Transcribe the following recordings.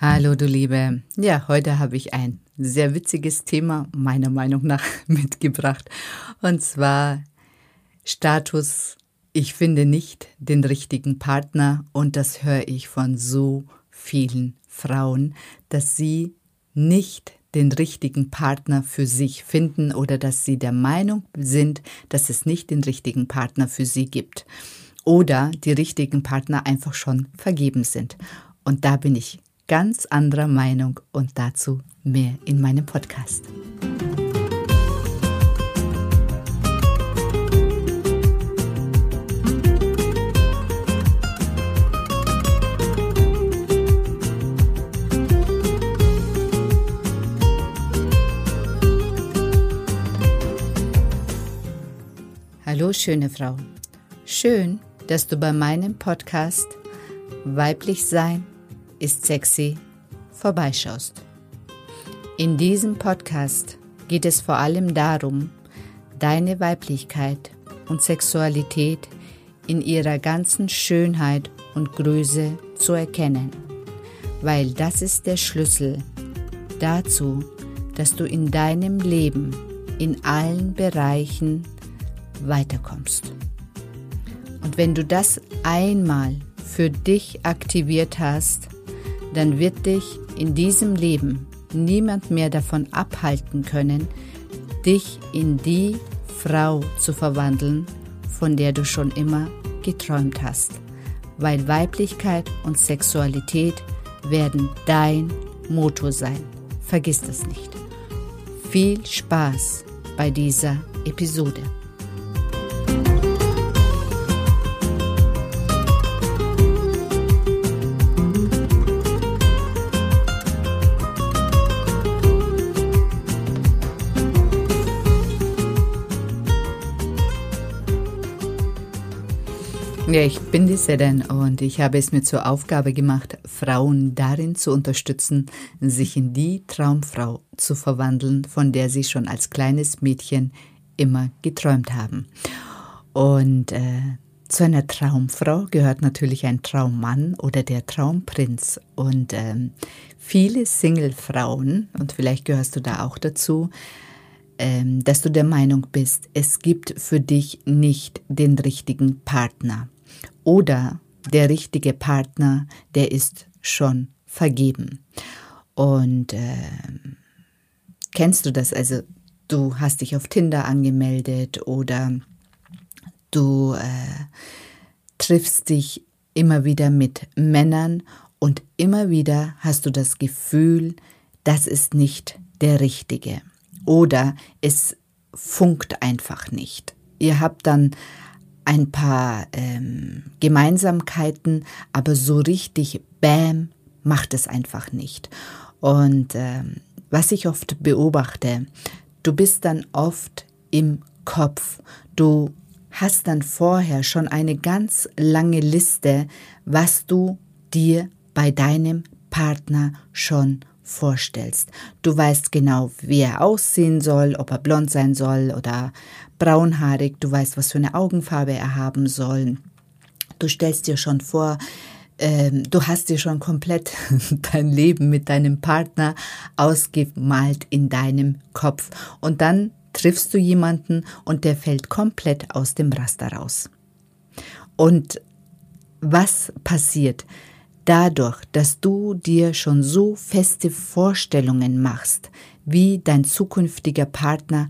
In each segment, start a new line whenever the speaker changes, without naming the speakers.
Hallo du Liebe. Ja, heute habe ich ein sehr witziges Thema meiner Meinung nach mitgebracht. Und zwar Status, ich finde nicht den richtigen Partner und das höre ich von so vielen Frauen, dass sie nicht den richtigen Partner für sich finden oder dass sie der Meinung sind, dass es nicht den richtigen Partner für sie gibt oder die richtigen Partner einfach schon vergeben sind. Und da bin ich ganz anderer Meinung und dazu mehr in meinem Podcast. Hallo schöne Frau. Schön, dass du bei meinem Podcast Weiblich Sein ist sexy vorbeischaust. In diesem Podcast geht es vor allem darum, deine Weiblichkeit und Sexualität in ihrer ganzen Schönheit und Größe zu erkennen, weil das ist der Schlüssel dazu, dass du in deinem Leben in allen Bereichen weiterkommst. Und wenn du das einmal für dich aktiviert hast, dann wird dich in diesem Leben niemand mehr davon abhalten können, dich in die Frau zu verwandeln, von der du schon immer geträumt hast. Weil Weiblichkeit und Sexualität werden dein Motto sein. Vergiss das nicht. Viel Spaß bei dieser Episode. Ja, ich bin die Sedan und ich habe es mir zur Aufgabe gemacht, Frauen darin zu unterstützen, sich in die Traumfrau zu verwandeln, von der sie schon als kleines Mädchen immer geträumt haben. Und äh, zu einer Traumfrau gehört natürlich ein Traummann oder der Traumprinz. Und ähm, viele Singlefrauen, und vielleicht gehörst du da auch dazu, ähm, dass du der Meinung bist, es gibt für dich nicht den richtigen Partner. Oder der richtige Partner, der ist schon vergeben. Und äh, kennst du das? Also du hast dich auf Tinder angemeldet oder du äh, triffst dich immer wieder mit Männern und immer wieder hast du das Gefühl, das ist nicht der Richtige. Oder es funkt einfach nicht. Ihr habt dann ein paar ähm, Gemeinsamkeiten, aber so richtig Bam macht es einfach nicht. Und ähm, was ich oft beobachte, du bist dann oft im Kopf. Du hast dann vorher schon eine ganz lange Liste, was du dir bei deinem Partner schon vorstellst. Du weißt genau, wie er aussehen soll, ob er blond sein soll oder braunhaarig, du weißt, was für eine Augenfarbe er haben soll. Du stellst dir schon vor, ähm, du hast dir schon komplett dein Leben mit deinem Partner ausgemalt in deinem Kopf. Und dann triffst du jemanden und der fällt komplett aus dem Raster raus. Und was passiert? Dadurch, dass du dir schon so feste Vorstellungen machst, wie dein zukünftiger Partner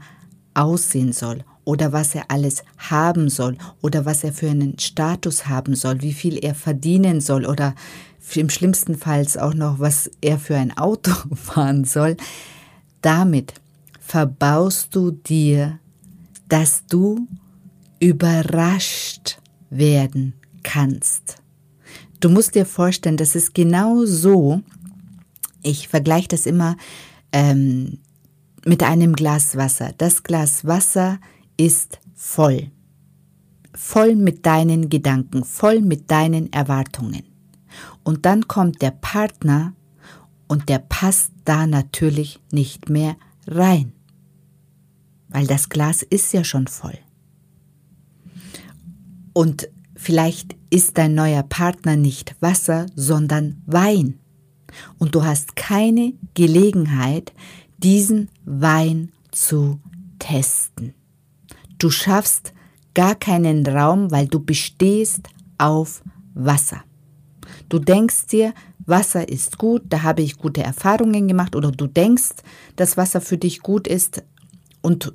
aussehen soll oder was er alles haben soll oder was er für einen Status haben soll, wie viel er verdienen soll oder im schlimmsten Fall auch noch, was er für ein Auto fahren soll, damit verbaust du dir, dass du überrascht werden kannst. Du musst dir vorstellen, das ist genau so, ich vergleiche das immer ähm, mit einem Glas Wasser. Das Glas Wasser ist voll. Voll mit deinen Gedanken, voll mit deinen Erwartungen. Und dann kommt der Partner und der passt da natürlich nicht mehr rein. Weil das Glas ist ja schon voll. Und Vielleicht ist dein neuer Partner nicht Wasser, sondern Wein. und du hast keine Gelegenheit, diesen Wein zu testen. Du schaffst gar keinen Raum, weil du bestehst auf Wasser. Du denkst dir, Wasser ist gut, da habe ich gute Erfahrungen gemacht oder du denkst, dass Wasser für dich gut ist und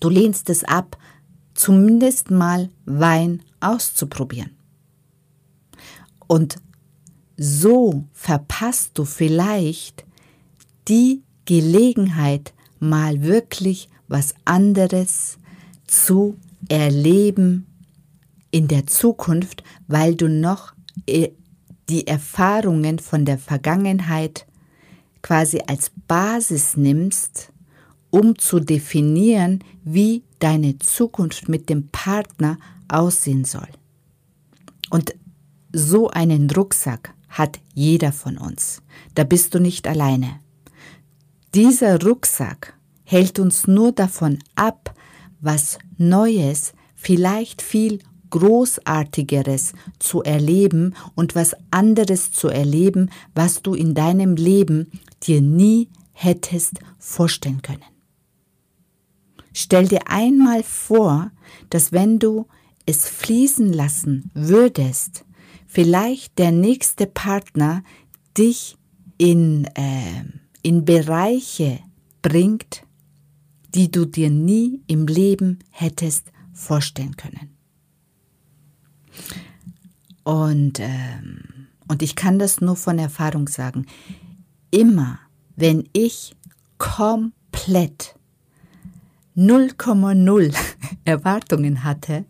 du lehnst es ab, zumindest mal Wein auszuprobieren. Und so verpasst du vielleicht die Gelegenheit, mal wirklich was anderes zu erleben in der Zukunft, weil du noch äh, die Erfahrungen von der Vergangenheit quasi als Basis nimmst, um zu definieren, wie deine Zukunft mit dem Partner aussehen soll. Und so einen Rucksack hat jeder von uns. Da bist du nicht alleine. Dieser Rucksack hält uns nur davon ab, was Neues, vielleicht viel Großartigeres zu erleben und was anderes zu erleben, was du in deinem Leben dir nie hättest vorstellen können. Stell dir einmal vor, dass wenn du es fließen lassen würdest, vielleicht der nächste Partner dich in, äh, in Bereiche bringt, die du dir nie im Leben hättest vorstellen können. Und, ähm, und ich kann das nur von Erfahrung sagen. Immer, wenn ich komplett 0,0 Erwartungen hatte,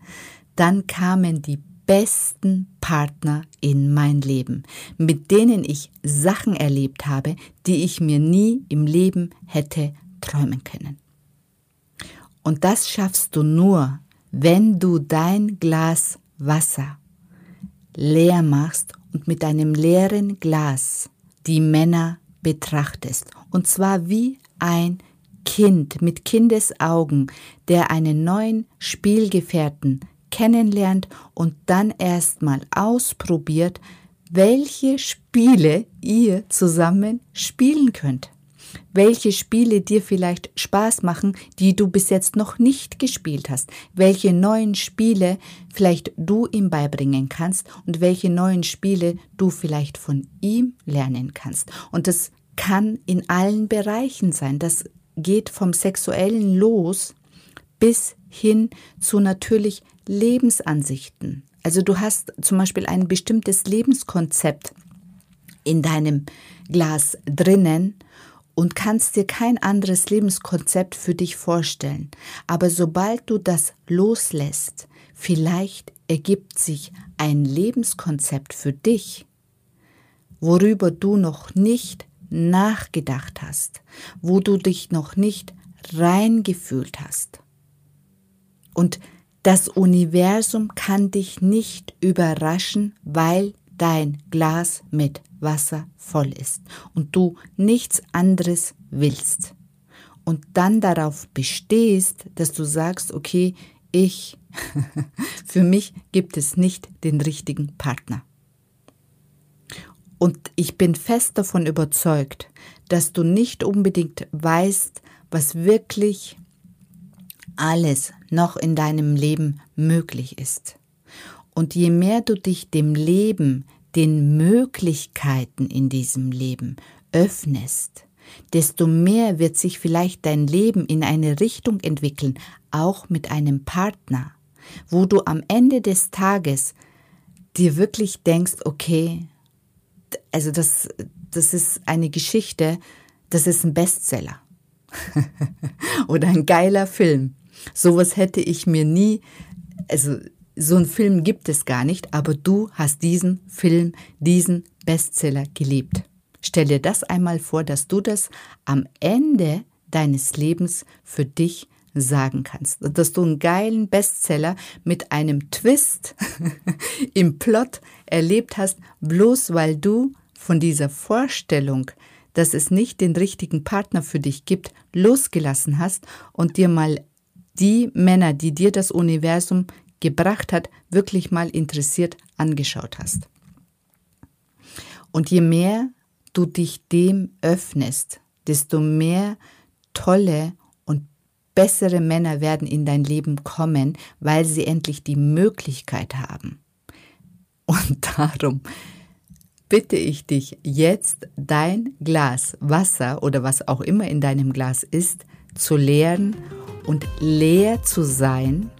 dann kamen die besten Partner in mein Leben, mit denen ich Sachen erlebt habe, die ich mir nie im Leben hätte träumen können. Und das schaffst du nur, wenn du dein Glas Wasser leer machst und mit einem leeren Glas die Männer betrachtest. Und zwar wie ein Kind mit Kindesaugen, der einen neuen Spielgefährten kennenlernt und dann erstmal ausprobiert, welche Spiele ihr zusammen spielen könnt welche Spiele dir vielleicht Spaß machen, die du bis jetzt noch nicht gespielt hast, welche neuen Spiele vielleicht du ihm beibringen kannst und welche neuen Spiele du vielleicht von ihm lernen kannst. Und das kann in allen Bereichen sein. Das geht vom sexuellen los bis hin zu natürlich Lebensansichten. Also du hast zum Beispiel ein bestimmtes Lebenskonzept in deinem Glas drinnen und kannst dir kein anderes Lebenskonzept für dich vorstellen. Aber sobald du das loslässt, vielleicht ergibt sich ein Lebenskonzept für dich, worüber du noch nicht nachgedacht hast, wo du dich noch nicht reingefühlt hast. Und das Universum kann dich nicht überraschen, weil dein Glas mit Wasser voll ist und du nichts anderes willst und dann darauf bestehst, dass du sagst, okay, ich, für mich gibt es nicht den richtigen Partner. Und ich bin fest davon überzeugt, dass du nicht unbedingt weißt, was wirklich alles noch in deinem Leben möglich ist. Und je mehr du dich dem Leben, den Möglichkeiten in diesem Leben öffnest, desto mehr wird sich vielleicht dein Leben in eine Richtung entwickeln, auch mit einem Partner, wo du am Ende des Tages dir wirklich denkst, okay, also das, das ist eine Geschichte, das ist ein Bestseller oder ein geiler Film. Sowas hätte ich mir nie, also so einen Film gibt es gar nicht, aber du hast diesen Film, diesen Bestseller geliebt. Stell dir das einmal vor, dass du das am Ende deines Lebens für dich sagen kannst. Dass du einen geilen Bestseller mit einem Twist im Plot erlebt hast, bloß weil du von dieser Vorstellung, dass es nicht den richtigen Partner für dich gibt, losgelassen hast und dir mal die Männer, die dir das Universum gebracht hat, wirklich mal interessiert angeschaut hast. Und je mehr du dich dem öffnest, desto mehr tolle und bessere Männer werden in dein Leben kommen, weil sie endlich die Möglichkeit haben. Und darum bitte ich dich jetzt, dein Glas Wasser oder was auch immer in deinem Glas ist, zu leeren und leer zu sein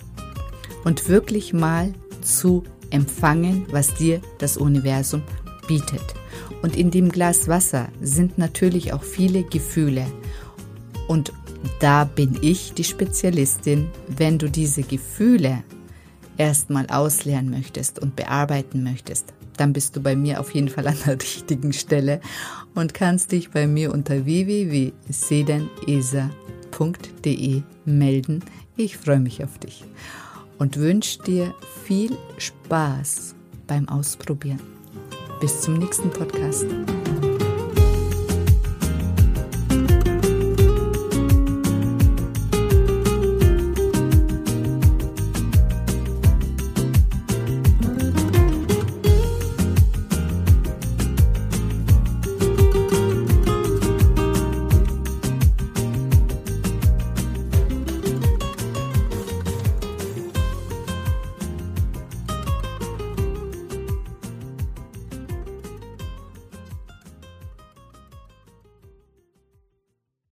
und wirklich mal zu empfangen, was dir das Universum bietet. Und in dem Glas Wasser sind natürlich auch viele Gefühle. Und da bin ich die Spezialistin, wenn du diese Gefühle erstmal auslernen möchtest und bearbeiten möchtest, dann bist du bei mir auf jeden Fall an der richtigen Stelle und kannst dich bei mir unter www.sedenesa.de melden. Ich freue mich auf dich und wünsche dir viel Spaß beim Ausprobieren. Bis zum nächsten Podcast.